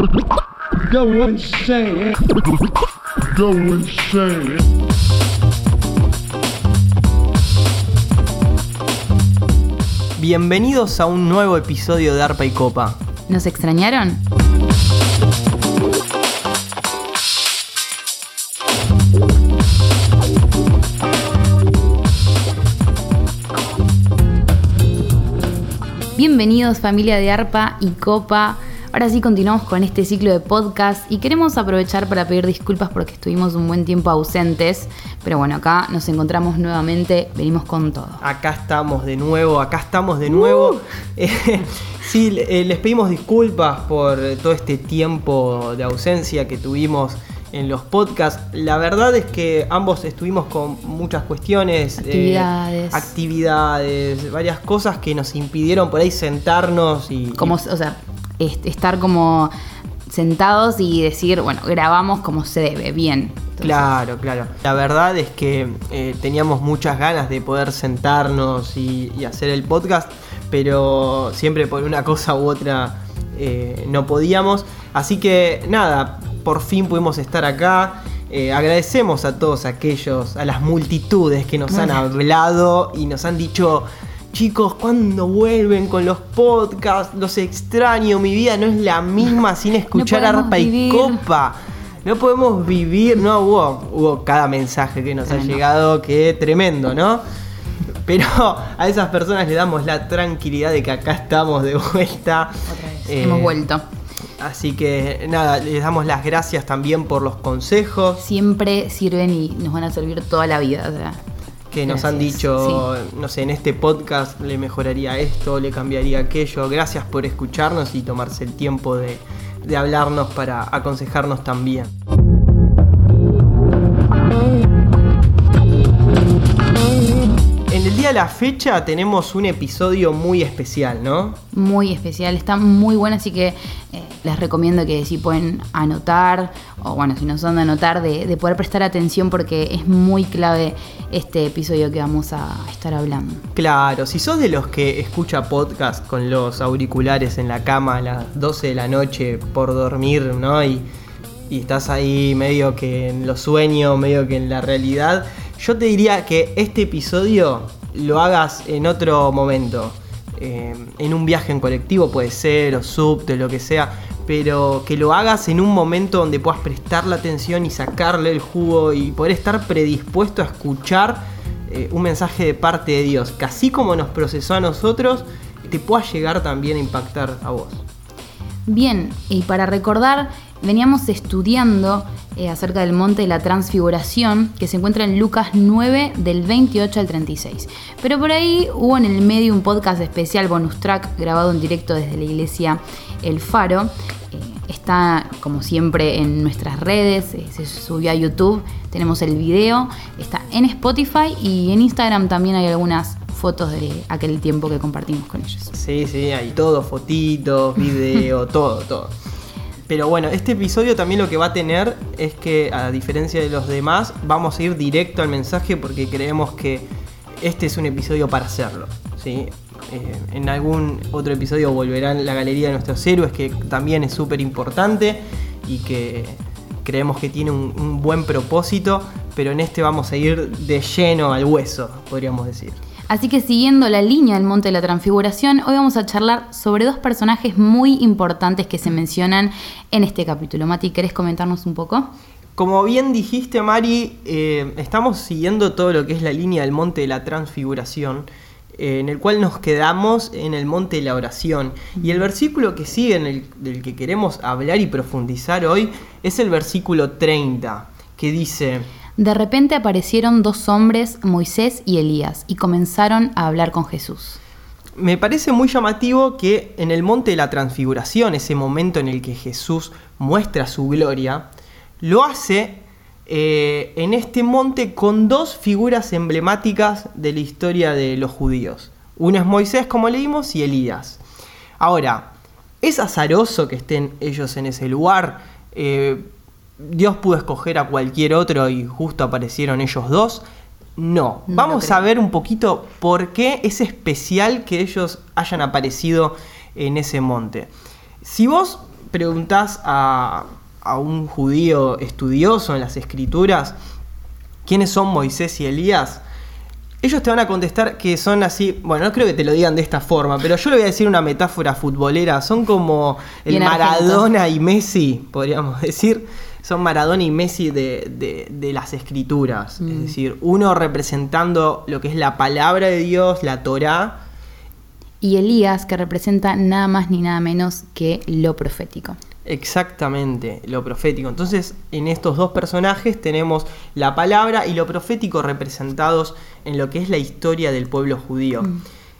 Go insane. Go insane. Bienvenidos a un nuevo episodio de Arpa y Copa. ¿Nos extrañaron? Bienvenidos familia de Arpa y Copa. Ahora sí continuamos con este ciclo de podcast y queremos aprovechar para pedir disculpas porque estuvimos un buen tiempo ausentes, pero bueno, acá nos encontramos nuevamente, venimos con todo. Acá estamos de nuevo, acá estamos de nuevo. Uh. Eh, sí, eh, les pedimos disculpas por todo este tiempo de ausencia que tuvimos en los podcasts. La verdad es que ambos estuvimos con muchas cuestiones, eh, Actividades. varias cosas que nos impidieron por ahí sentarnos y... Como, o sea, estar como sentados y decir, bueno, grabamos como se debe, bien. Entonces, Claro, claro. La verdad es que eh, teníamos muchas ganas de poder sentarnos y, y hacer el podcast, pero siempre por una cosa u otra eh, no podíamos. Así que nada, por fin pudimos estar acá. Eh, agradecemos a todos aquellos, a las multitudes que nos han hablado y nos han dicho, chicos, ¿cuándo vuelven con los podcasts? Los extraño, mi vida no es la misma sin escuchar podemos arpa y vivir". copa. No podemos vivir, no, hubo, hubo cada mensaje que nos ha llegado que tremendo, ¿no? Pero a esas personas le damos la tranquilidad de que acá estamos de vuelta. Otra vez. Eh, Hemos vuelto. Así que nada, les damos las gracias también por los consejos Siempre sirven y nos van a servir toda la vida. o sea. Que nos han dicho, no sé, en este podcast le mejoraría esto, le cambiaría aquello. Gracias por escucharnos y tomarse el tiempo de, de hablarnos para aconsejarnos también. La fecha tenemos un episodio muy especial, ¿no? muy especial, está muy buena, así que eh, les recomiendo que si pueden anotar, o bueno, si no son de anotar, de, de poder prestar atención porque es muy clave este episodio que vamos a estar hablando. Claro, si sos de los que escucha podcast con los auriculares en la cama a las 12 de la noche por dormir, ¿no? Y, y estás ahí medio que en los sueños, medio que en la realidad, yo te diría que este episodio lo hagas en otro momento. Eh, en un viaje en colectivo puede ser, o subte, lo que sea, pero que lo hagas en un momento donde puedas prestarle atención y sacarle el jugo y poder estar predispuesto a escuchar eh, un mensaje de parte de Dios, que así como nos procesó a nosotros, te pueda llegar también a impactar a vos. Bien, y para recordar, veníamos estudiando eh, acerca del monte de la transfiguración que se encuentra en Lucas 9 del 28 al 36. Pero por ahí hubo en el medio un podcast especial bonus track grabado en directo desde la iglesia El Faro. Eh, está como siempre en nuestras redes, eh, se subió a YouTube, tenemos el video, está en Spotify y en Instagram también hay algunas fotos de aquel tiempo que compartimos con ellos. Sí, sí, hay todo, fotitos, video, todo, todo. Pero bueno, este episodio también lo que va a tener es que, a diferencia de los demás, vamos a ir directo al mensaje porque creemos que este es un episodio para hacerlo. ¿sí? Eh, en algún otro episodio volverán la galería de nuestros héroes, que también es súper importante y que creemos que tiene un, un buen propósito, pero en este vamos a ir de lleno al hueso, podríamos decir. Así que siguiendo la línea del Monte de la Transfiguración, hoy vamos a charlar sobre dos personajes muy importantes que se mencionan en este capítulo. Mati, ¿querés comentarnos un poco? Como bien dijiste, Mari, eh, estamos siguiendo todo lo que es la línea del monte de la transfiguración, eh, en el cual nos quedamos en el monte de la oración. Y el versículo que sigue, en el, del que queremos hablar y profundizar hoy, es el versículo 30, que dice, De repente aparecieron dos hombres, Moisés y Elías, y comenzaron a hablar con Jesús. Me parece muy llamativo que en el monte de la transfiguración, ese momento en el que Jesús muestra su gloria, lo hace eh, en este monte con dos figuras emblemáticas de la historia de los judíos. Uno es Moisés, como leímos, y Elías. Ahora, ¿es azaroso que estén ellos en ese lugar? Eh, ¿Dios pudo escoger a cualquier otro y justo aparecieron ellos dos? No. No Vamos a ver un poquito por qué es especial que ellos hayan aparecido en ese monte. Si vos preguntás a, a un judío estudioso en las escrituras quiénes son Moisés y Elías, ellos te van a contestar que son así, bueno, no creo que te lo digan de esta forma, pero yo le voy a decir una metáfora futbolera, son como el Maradona y Messi, podríamos decir, son Maradona y Messi de, de- de las escrituras, es decir, uno representando lo que es la palabra de Dios, la Torá, Y Elías, que representa nada más ni nada menos que lo profético. Exactamente, lo profético. Entonces, en estos dos personajes tenemos la palabra y lo profético representados en lo que es la historia del pueblo judío.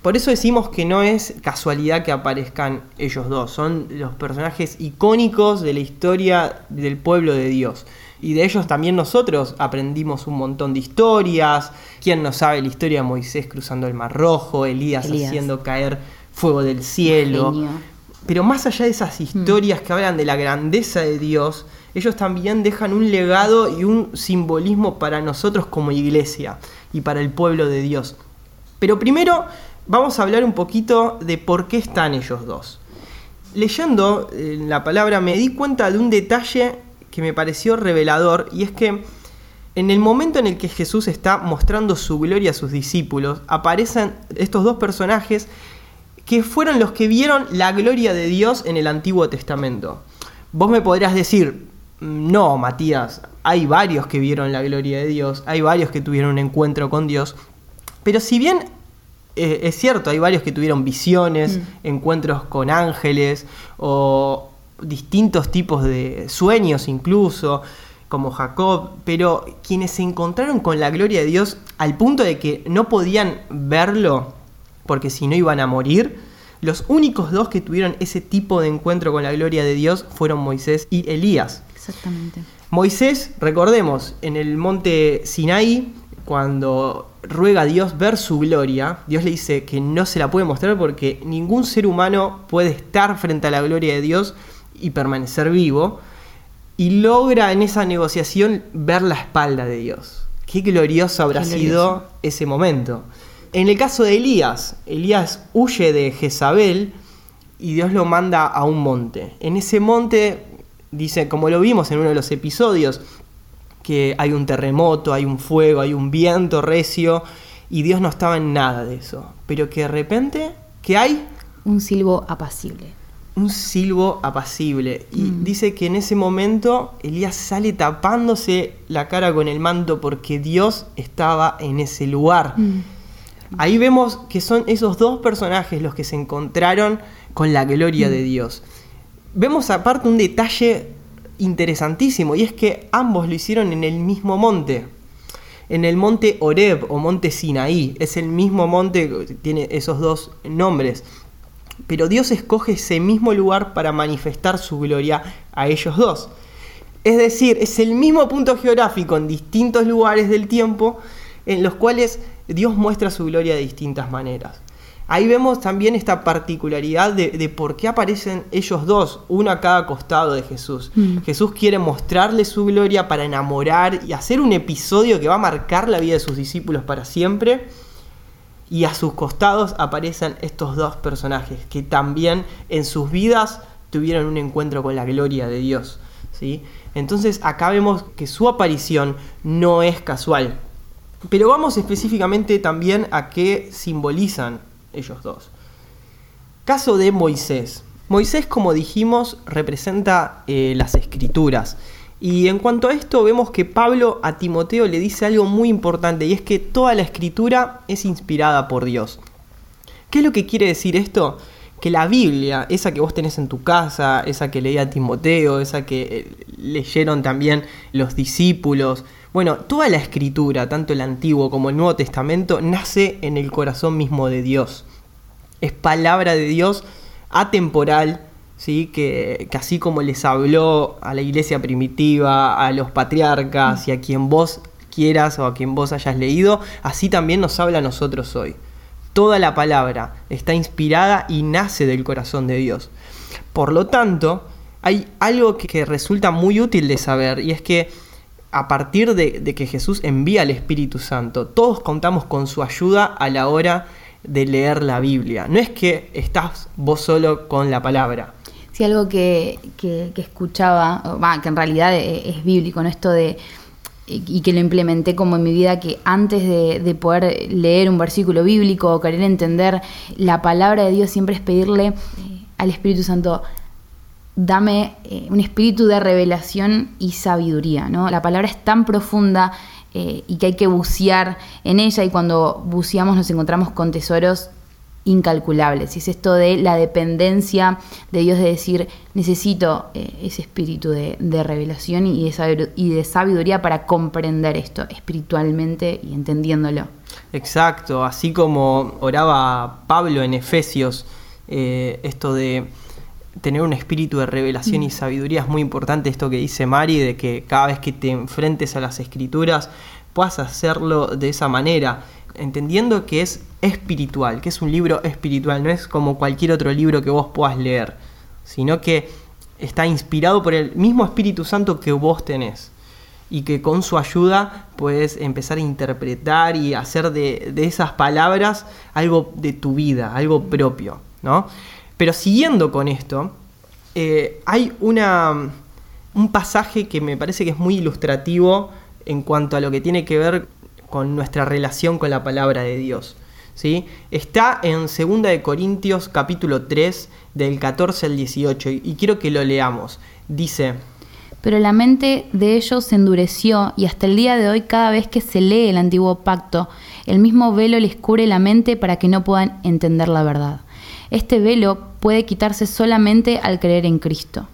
Por eso decimos que no es casualidad que aparezcan ellos dos, son los personajes icónicos de la historia del pueblo de Dios. Y de ellos también nosotros aprendimos un montón de historias. ¿Quién no sabe la historia de Moisés cruzando el Mar Rojo, Elías, Elías. haciendo caer fuego del cielo? Genio. Pero más allá de esas historias que hablan de la grandeza de Dios, ellos también dejan un legado y un simbolismo para nosotros como iglesia y para el pueblo de Dios. Pero primero vamos a hablar un poquito de por qué están ellos dos. Leyendo eh, la palabra me di cuenta de un detalle que me pareció revelador y es que en el momento en el que Jesús está mostrando su gloria a sus discípulos, aparecen estos dos personajes que fueron los que vieron la gloria de Dios en el Antiguo Testamento. Vos me podrás decir, no, Matías, hay varios que vieron la gloria de Dios, hay varios que tuvieron un encuentro con Dios, pero si bien eh, es cierto, hay varios que tuvieron visiones, encuentros con ángeles o distintos tipos de sueños incluso, como Jacob, pero quienes se encontraron con la gloria de Dios al punto de que no podían verlo, porque si no iban a morir, los únicos dos que tuvieron ese tipo de encuentro con la gloria de Dios fueron Moisés y Elías. Exactamente. Moisés, recordemos, en el monte Sinaí, cuando ruega a Dios ver su gloria, Dios le dice que no se la puede mostrar porque ningún ser humano puede estar frente a la gloria de Dios y permanecer vivo, y logra en esa negociación ver la espalda de Dios. Qué glorioso habrá Qué sido ese momento. En el caso de Elías, Elías huye de Jezabel y Dios lo manda a un monte. En ese monte, dice, como lo vimos en uno de los episodios, que hay un terremoto, hay un fuego, hay un viento recio, y Dios no estaba en nada de eso. Pero que de repente, que hay? Un silbo apacible. un silbo apacible. Y dice que en ese momento Elías sale tapándose la cara con el manto porque Dios estaba en ese lugar. Ahí vemos que son esos dos personajes los que se encontraron con la gloria de Dios. Vemos aparte un detalle interesantísimo y es que ambos lo hicieron en el mismo monte. En el monte Oreb o monte Sinaí. Es el mismo monte, tiene esos dos nombres. Pero Dios escoge ese mismo lugar para manifestar su gloria a ellos dos. Es decir, es el mismo punto geográfico en distintos lugares del tiempo en los cuales Dios muestra su gloria de distintas maneras. Ahí vemos también esta particularidad de, de por qué aparecen ellos dos, uno a cada costado de Jesús. Jesús quiere mostrarle su gloria para enamorar y hacer un episodio que va a marcar la vida de sus discípulos para siempre. Y a sus costados aparecen estos dos personajes que también en sus vidas tuvieron un encuentro con la gloria de Dios. ¿sí? Entonces acá vemos que su aparición no es casual. Pero vamos específicamente también a qué simbolizan ellos dos. Caso de Moisés. Moisés, como dijimos, representa eh, las escrituras. Y en cuanto a esto, vemos que Pablo a Timoteo le dice algo muy importante y es que toda la escritura es inspirada por Dios. ¿Qué es lo que quiere decir esto? Que la Biblia, esa que vos tenés en tu casa, esa que leía Timoteo, esa que eh, leyeron también los discípulos, bueno, toda la escritura, tanto el Antiguo como el Nuevo Testamento, nace en el corazón mismo de Dios. Es palabra de Dios atemporal, ¿sí? que, que así como les habló a la iglesia primitiva, a los patriarcas y a quien vos quieras o a quien vos hayas leído, así también nos habla a nosotros hoy. Toda la palabra está inspirada y nace del corazón de Dios. Por lo tanto, hay algo que, que resulta muy útil de saber y es que a partir de, que Jesús envía al Espíritu Santo, todos contamos con su ayuda a la hora de leer la Biblia. No es que estás vos solo con la palabra. Sí, algo que, que- escuchaba, que en realidad e- es, bíblico, ¿no? Esto de, y que lo implementé como en mi vida, que antes de, de poder leer un versículo bíblico o querer entender la palabra de Dios, siempre es pedirle al Espíritu Santo, dame eh, un espíritu de revelación y sabiduría, ¿no? La palabra es tan profunda eh, y que hay que bucear en ella y cuando buceamos nos encontramos con tesoros incalculables. Y es esto de la dependencia de Dios de decir, necesito eh, ese espíritu de, revelación y de, sabiduría para comprender esto espiritualmente y entendiéndolo. Exacto, así como oraba Pablo en Efesios, esto de tener un espíritu de revelación y sabiduría es muy importante, esto que dice Mari, de que cada vez que te enfrentes a las escrituras puedas hacerlo de esa manera, entendiendo que es espiritual, que es un libro espiritual, no es como cualquier otro libro que vos puedas leer, sino que está inspirado por el mismo Espíritu Santo que vos tenés y que con su ayuda puedes empezar a interpretar y hacer de, de esas palabras algo de tu vida, algo propio, ¿no? Pero siguiendo con esto, eh, hay una, un pasaje que me parece que es muy ilustrativo en cuanto a lo que tiene que ver con nuestra relación con la palabra de Dios. ¿sí? Está en 2 de Corintios capítulo 3 del 14 al 18 y quiero que lo leamos. Dice, Pero la mente de ellos se endureció y hasta el día de hoy cada vez que se lee el antiguo pacto, el mismo velo les cubre la mente para que no puedan entender la verdad. Este velo puede quitarse solamente al creer en Cristo.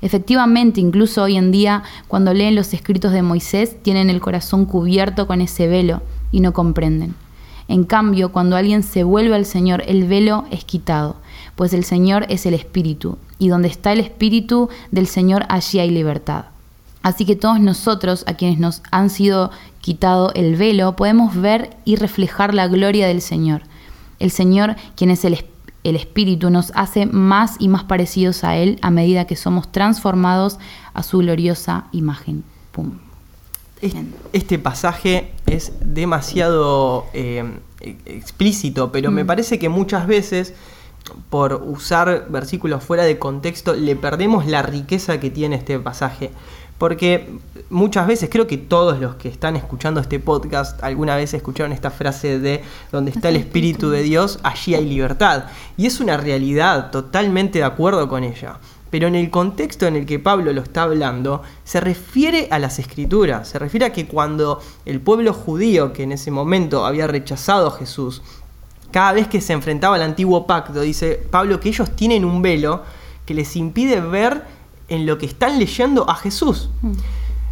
Efectivamente, incluso hoy en día, cuando leen los escritos de Moisés, tienen el corazón cubierto con ese velo y no comprenden. En cambio, cuando alguien se vuelve al Señor, el velo es quitado, pues el Señor es el Espíritu, y donde está el Espíritu del Señor, allí hay libertad. Así que todos nosotros, a quienes nos han sido quitado el velo, podemos ver y reflejar la gloria del Señor. El Señor, quien es el, el Espíritu, nos hace más y más parecidos a Él a medida que somos transformados a su gloriosa imagen. Pum. Este pasaje es demasiado eh, explícito, pero me parece que muchas veces, por usar versículos fuera de contexto, le perdemos la riqueza que tiene este pasaje. Porque muchas veces, creo que todos los que están escuchando este podcast alguna vez escucharon esta frase de donde está el Espíritu de Dios, allí hay libertad. Y es una realidad, totalmente de acuerdo con ella. Pero en el contexto en el que Pablo lo está hablando, se refiere a las escrituras, se refiere a que cuando el pueblo judío, que en ese momento había rechazado a Jesús, cada vez que se enfrentaba al antiguo pacto, dice Pablo que ellos tienen un velo que les impide ver en lo que están leyendo a Jesús.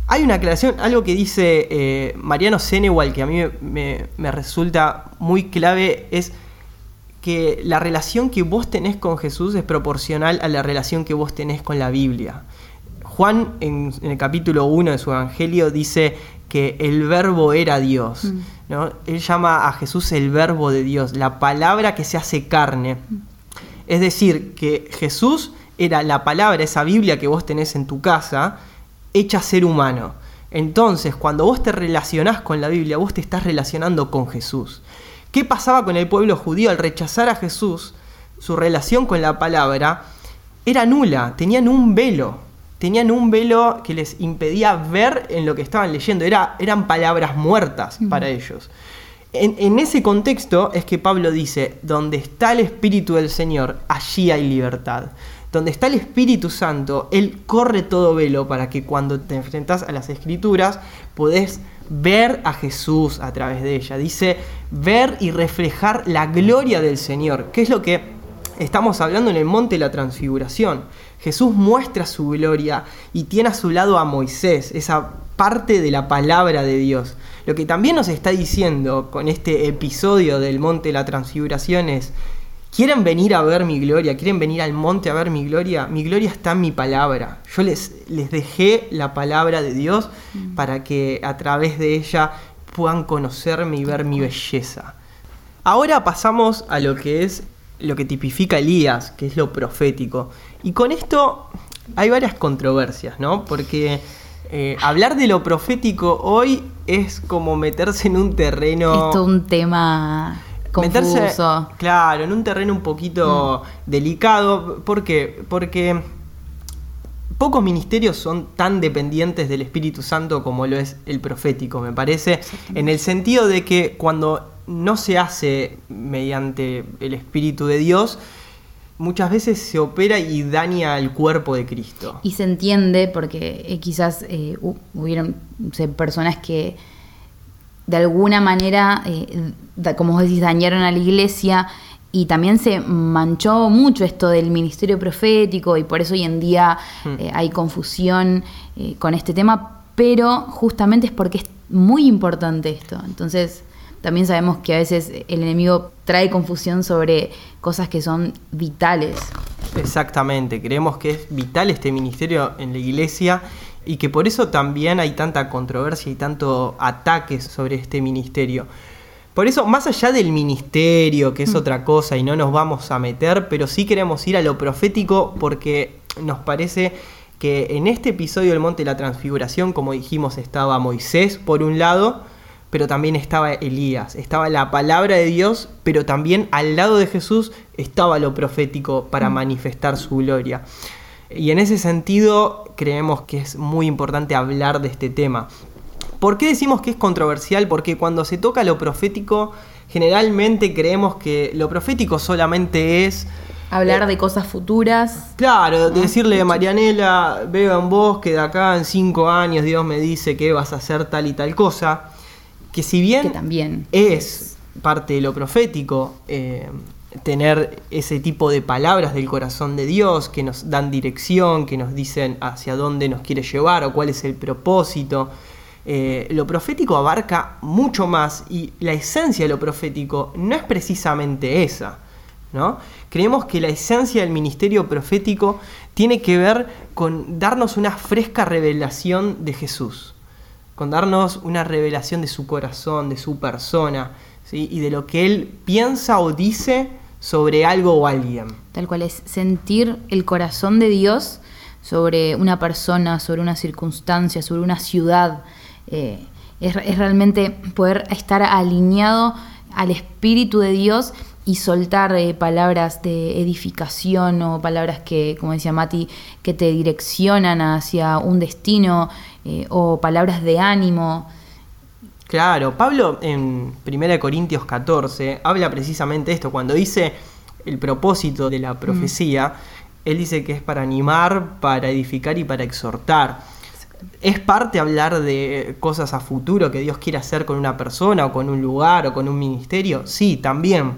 Hay una aclaración, algo que dice eh, Mariano Senewal, que a mí me, me- me resulta muy clave, es que la relación que vos tenés con Jesús es proporcional a la relación que vos tenés con la Biblia. Juan en, en el capítulo 1 de su Evangelio dice que el verbo era Dios. ¿no? Él llama a Jesús el verbo de Dios, la palabra que se hace carne. Es decir, que Jesús era la palabra, esa Biblia que vos tenés en tu casa, hecha ser humano. Entonces, cuando vos te relacionás con la Biblia, vos te estás relacionando con Jesús. ¿Qué pasaba con el pueblo judío al rechazar a Jesús? Su relación con la palabra era nula, tenían un velo, tenían un velo que les impedía ver en lo que estaban leyendo, Era, eran palabras muertas para ellos. En, en ese contexto es que Pablo dice, donde está el Espíritu del Señor, allí hay libertad. Donde está el Espíritu Santo, Él corre todo velo para que cuando te enfrentas a las Escrituras podés ver a Jesús a través de ella. Dice, ver y reflejar la gloria del Señor, que es lo que estamos hablando en el monte de la transfiguración. Jesús muestra su gloria y tiene a su lado a Moisés, esa parte de la palabra de Dios. Lo que también nos está diciendo con este episodio del monte de la transfiguración es, ¿quieren venir a ver mi gloria? ¿Quieren venir al monte a ver mi gloria? Mi gloria está en mi palabra. Yo les, les dejé la palabra de Dios para que a través de ella puedan conocerme y ver mi belleza. Ahora pasamos a lo que es lo que tipifica Elías, que es lo profético. Y con esto hay varias controversias, ¿no? Porque eh, hablar de lo profético hoy es como meterse en un terreno... Esto es un tema meterse, confuso. claro, en un terreno un poquito delicado. ¿Por qué? Porque pocos ministerios son tan dependientes del Espíritu Santo como lo es el profético, me parece, en el sentido de que cuando no se hace mediante el Espíritu de Dios, muchas veces se opera y daña al cuerpo de Cristo. Y se entiende porque eh, quizás eh, hu- hubieron o sea, personas que de alguna manera, eh, como vos decís, dañaron a la iglesia y también se manchó mucho esto del ministerio profético y por eso hoy en día eh, hay confusión eh, con este tema, pero justamente es porque es muy importante esto. Entonces, también sabemos que a veces el enemigo trae confusión sobre cosas que son vitales. Exactamente, creemos que es vital este ministerio en la iglesia y que por eso también hay tanta controversia y tanto ataque sobre este ministerio. Por eso, más allá del ministerio, que es otra cosa y no nos vamos a meter, pero sí queremos ir a lo profético porque nos parece que en este episodio del Monte de la Transfiguración, como dijimos, estaba Moisés por un lado, pero también estaba Elías, estaba la palabra de Dios, pero también al lado de Jesús estaba lo profético para manifestar su gloria. Y en ese sentido creemos que es muy importante hablar de este tema. ¿Por qué decimos que es controversial? Porque cuando se toca lo profético, generalmente creemos que lo profético solamente es Hablar de cosas futuras. Claro, de decirle a Marianela, veo en vos que de acá en cinco años Dios me dice que vas a hacer tal y tal cosa, que si bien Que también. es parte de lo profético, eh, tener ese tipo de palabras del corazón de Dios que nos dan dirección, que nos dicen hacia dónde nos quiere llevar o cuál es el propósito. Eh, lo profético abarca mucho más y la esencia de lo profético no es precisamente esa. ¿no? Creemos que la esencia del ministerio profético tiene que ver con darnos una fresca revelación de Jesús, con darnos una revelación de su corazón, de su persona, y de lo que Él piensa o dice sobre algo o alguien. Tal cual es sentir el corazón de Dios sobre una persona, sobre una circunstancia, sobre una ciudad. Eh, es, es realmente poder estar alineado al Espíritu de Dios y soltar eh, palabras de edificación o palabras que, como decía Mati, que te direccionan hacia un destino eh, o palabras de ánimo. Claro, Pablo en 1 Corintios 14 habla precisamente esto, cuando dice el propósito de la profecía, él dice que es para animar, para edificar y para exhortar. Es parte hablar de cosas a futuro que Dios quiere hacer con una persona o con un lugar o con un ministerio, sí, también.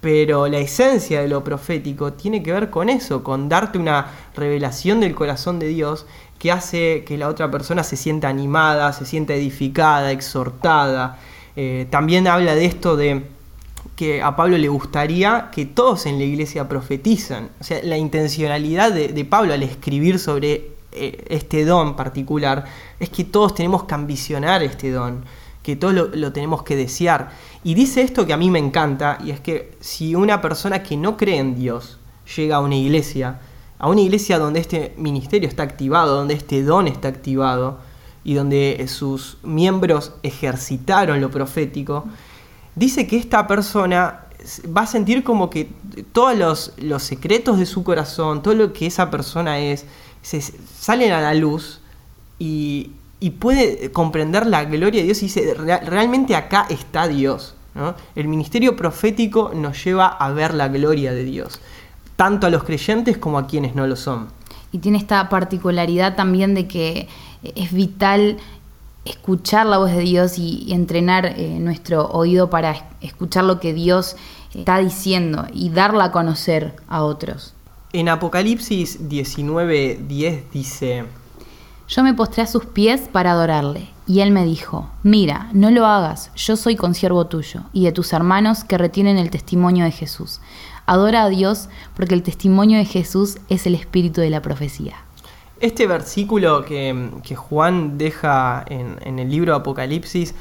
Pero la esencia de lo profético tiene que ver con eso, con darte una revelación del corazón de Dios que hace que la otra persona se sienta animada, se sienta edificada, exhortada. Eh, también habla de esto de que a Pablo le gustaría que todos en la iglesia profetizan. O sea, la intencionalidad de, Pablo al escribir sobre este don particular es que todos tenemos que ambicionar este don, que todos lo, tenemos que desear. Y dice esto que a mí me encanta, y es que si una persona que no cree en Dios llega a una iglesia, a una iglesia donde este ministerio está activado, donde este don está activado, y donde sus miembros ejercitaron lo profético, dice que esta persona va a sentir como que todos los secretos de su corazón, todo lo que esa persona es, se salen a la luz y, y puede comprender la gloria de Dios y dice, "Real- realmente acá está Dios. ¿no? El ministerio profético nos lleva a ver la gloria de Dios, tanto a los creyentes como a quienes no lo son. Y tiene esta particularidad también de que es vital escuchar la voz de Dios y, entrenar eh, nuestro oído para es- escuchar lo que Dios está diciendo y darla a conocer a otros. En Apocalipsis 19:10 dice, Yo me postré a sus pies para adorarle, y él me dijo, mira, no lo hagas, yo soy consiervo tuyo y de tus hermanos que retienen el testimonio de Jesús. Adora a Dios porque el testimonio de Jesús es el espíritu de la profecía. Este versículo que, que Juan deja en, en el libro Apocalipsis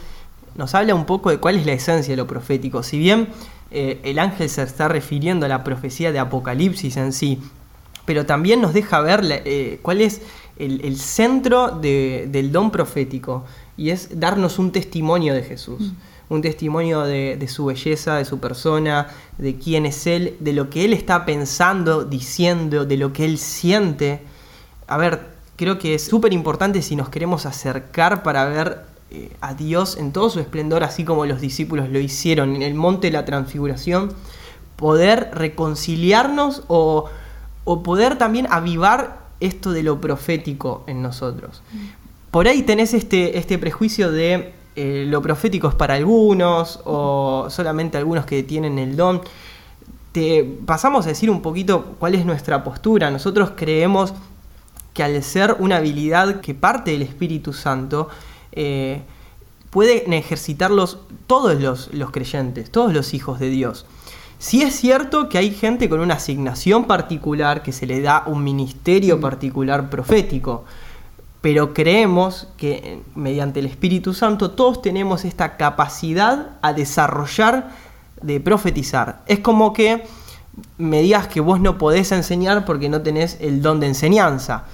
nos habla un poco de cuál es la esencia de lo profético. Si bien eh, el ángel se está refiriendo a la profecía de Apocalipsis en sí, pero también nos deja ver eh, cuál es el, el centro de- del don profético y es darnos un testimonio de Jesús. Un testimonio de, de su belleza, de su persona, de quién es Él, de lo que Él está pensando, diciendo, de lo que Él siente a ver, creo que es súper importante si nos queremos acercar para ver eh, a Dios en todo su esplendor, así como los discípulos lo hicieron en el monte de la transfiguración, poder reconciliarnos o, o poder también avivar esto de lo profético en nosotros. Por ahí tenés este, este prejuicio de eh, lo profético es para algunos o solamente algunos que tienen el don. Te pasamos a decir un poquito cuál es nuestra postura. Nosotros creemos que al ser una habilidad que parte del Espíritu Santo, eh, pueden ejercitarlos todos los, los creyentes, todos los hijos de Dios. Sí es cierto que hay gente con una asignación particular, que se le da un ministerio particular profético, pero creemos que eh, mediante el Espíritu Santo todos tenemos esta capacidad a desarrollar de profetizar. Es como que me digas que vos no podés enseñar porque no tenés el don de enseñanza.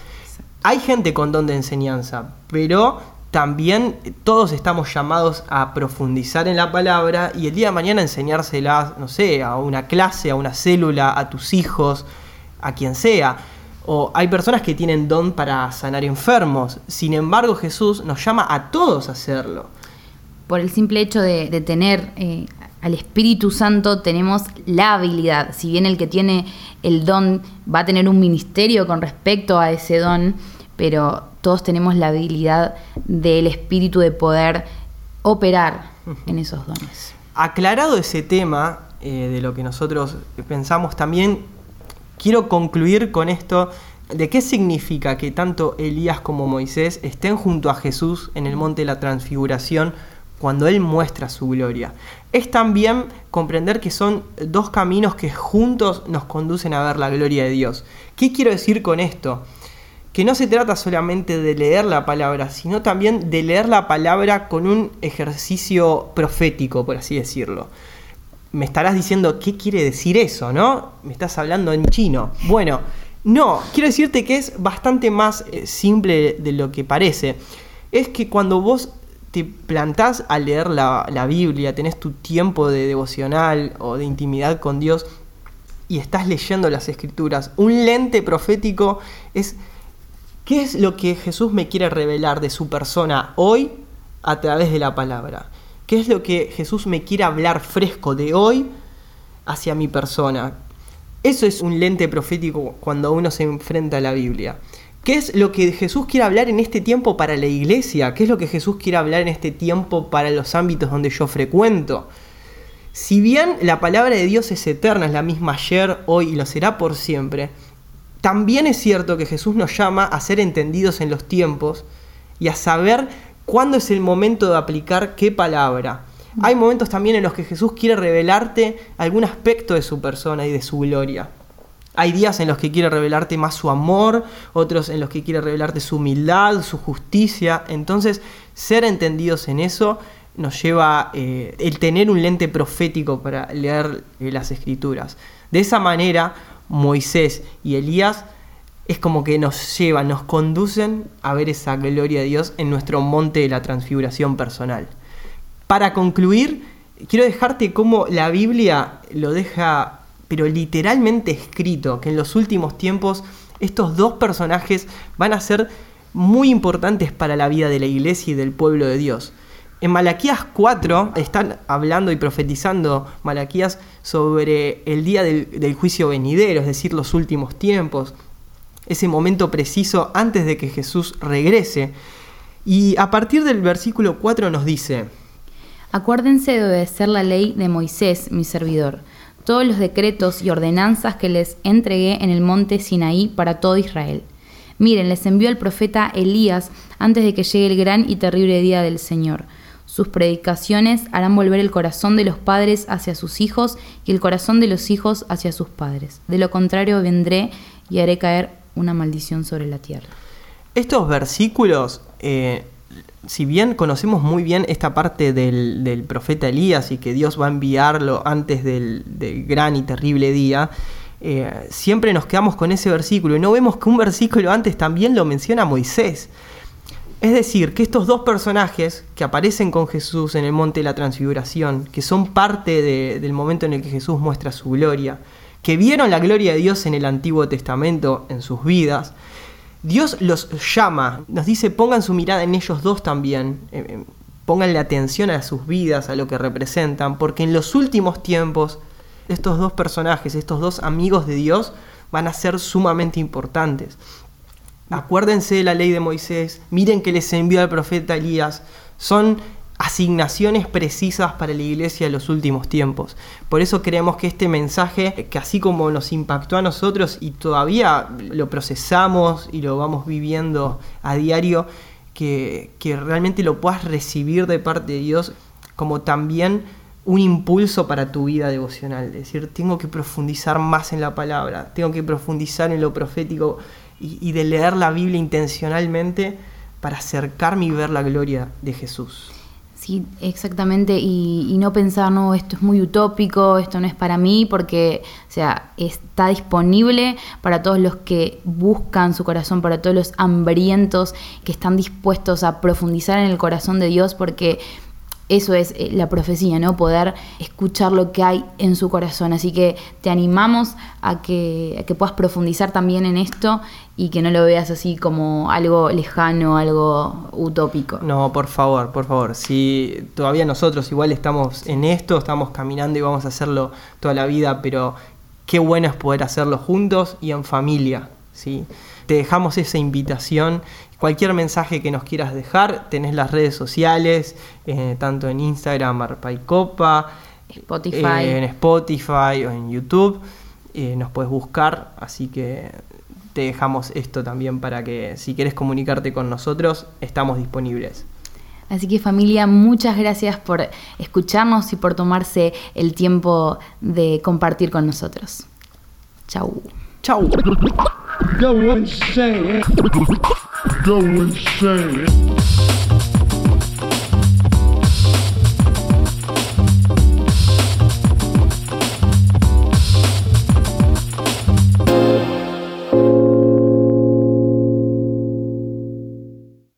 Hay gente con don de enseñanza, pero también todos estamos llamados a profundizar en la palabra y el día de mañana enseñársela, no sé, a una clase, a una célula, a tus hijos, a quien sea. O hay personas que tienen don para sanar enfermos. Sin embargo, Jesús nos llama a todos a hacerlo. Por el simple hecho de, tener eh, al Espíritu Santo, tenemos la habilidad. Si bien el que tiene el don va a tener un ministerio con respecto a ese don, pero todos tenemos la habilidad del espíritu de poder operar en esos dones. Aclarado ese tema eh, de lo que nosotros pensamos, también quiero concluir con esto de qué significa que tanto Elías como Moisés estén junto a Jesús en el monte de la transfiguración cuando Él muestra su gloria. Es también comprender que son dos caminos que juntos nos conducen a ver la gloria de Dios. ¿Qué quiero decir con esto? Que no se trata solamente de leer la palabra, sino también de leer la palabra con un ejercicio profético, por así decirlo. Me estarás diciendo, ¿qué quiere decir eso, no? Me estás hablando en chino. Bueno, no, quiero decirte que es bastante más eh, simple de lo que parece. Es que cuando vos te plantás a leer la, la Biblia, tenés tu tiempo de devocional o de intimidad con Dios y estás leyendo las escrituras, un lente profético es ¿Qué es lo que Jesús me quiere revelar de su persona hoy a través de la palabra? ¿Qué es lo que Jesús me quiere hablar fresco de hoy hacia mi persona? Eso es un lente profético cuando uno se enfrenta a la Biblia. ¿Qué es lo que Jesús quiere hablar en este tiempo para la iglesia? ¿Qué es lo que Jesús quiere hablar en este tiempo para los ámbitos donde yo frecuento? Si bien la palabra de Dios es eterna, es la misma ayer, hoy y lo será por siempre, también es cierto que Jesús nos llama a ser entendidos en los tiempos y a saber cuándo es el momento de aplicar qué palabra. Hay momentos también en los que Jesús quiere revelarte algún aspecto de su persona y de su gloria. Hay días en los que quiere revelarte más su amor, otros en los que quiere revelarte su humildad, su justicia. Entonces, ser entendidos en eso nos lleva eh, el tener un lente profético para leer eh, las escrituras. De esa manera Moisés y Elías, es como que nos llevan, nos conducen a ver esa gloria de Dios en nuestro monte de la transfiguración personal. Para concluir, quiero dejarte cómo la Biblia lo deja, pero literalmente escrito, que en los últimos tiempos estos dos personajes van a ser muy importantes para la vida de la iglesia y del pueblo de Dios. En Malaquías 4 están hablando y profetizando Malaquías sobre el día del, juicio venidero, es decir, los últimos tiempos, ese momento preciso antes de que Jesús regrese. Y a partir del versículo 4 nos dice, Acuérdense de obedecer la ley de Moisés, mi servidor, todos los decretos y ordenanzas que les entregué en el monte Sinaí para todo Israel. Miren, les envió el profeta Elías antes de que llegue el gran y terrible día del Señor sus predicaciones harán volver el corazón de los padres hacia sus hijos y el corazón de los hijos hacia sus padres. De lo contrario vendré y haré caer una maldición sobre la tierra. Estos versículos, eh, si bien conocemos muy bien esta parte del, profeta Elías y que Dios va a enviarlo antes del, gran y terrible día, eh, siempre nos quedamos con ese versículo y no vemos que un versículo antes también lo menciona Moisés. Es decir, que estos dos personajes que aparecen con Jesús en el monte de la transfiguración, que son parte del momento en el que Jesús muestra su gloria, que vieron la gloria de Dios en el Antiguo Testamento en sus vidas, Dios los llama, nos dice pongan su mirada en ellos dos también, eh, eh, pónganle atención a sus vidas, a lo que representan, porque en los últimos tiempos estos dos personajes, estos dos amigos de Dios, van a ser sumamente importantes. Acuérdense de la ley de Moisés, miren que les envió al profeta Elías, son asignaciones precisas para la iglesia de los últimos tiempos. Por eso creemos que este mensaje, que así como nos impactó a nosotros y todavía lo procesamos y lo vamos viviendo a diario, que, que realmente lo puedas recibir de parte de Dios como también un impulso para tu vida devocional. Es decir, tengo que profundizar más en la palabra, tengo que profundizar en lo profético y, de leer la Biblia intencionalmente para acercarme y ver la gloria de Jesús. Sí, exactamente, y, y, no pensar, no, esto es muy utópico, esto no es para mí, porque, o sea, está disponible para todos los que buscan su corazón, para todos los hambrientos que están dispuestos a profundizar en el corazón de Dios, porque eso es eh, la profecía, ¿no? Poder escuchar lo que hay en su corazón. Así que te animamos a que, a que puedas profundizar también en esto y que no lo veas así como algo lejano, algo utópico. No, por favor, por favor. Si todavía nosotros igual estamos en esto, estamos caminando y vamos a hacerlo toda la vida, pero qué bueno es poder hacerlo juntos y en familia, ¿sí? Te dejamos esa invitación Cualquier mensaje que nos quieras dejar, tenés las redes sociales, eh, tanto en Instagram, Arpaicopa, Spotify. Eh, en Spotify o en YouTube. Eh, nos puedes buscar, así que te dejamos esto también para que si quieres comunicarte con nosotros, estamos disponibles. Así que familia, muchas gracias por escucharnos y por tomarse el tiempo de compartir con nosotros. Chau. Chau. Go insane. Go insane.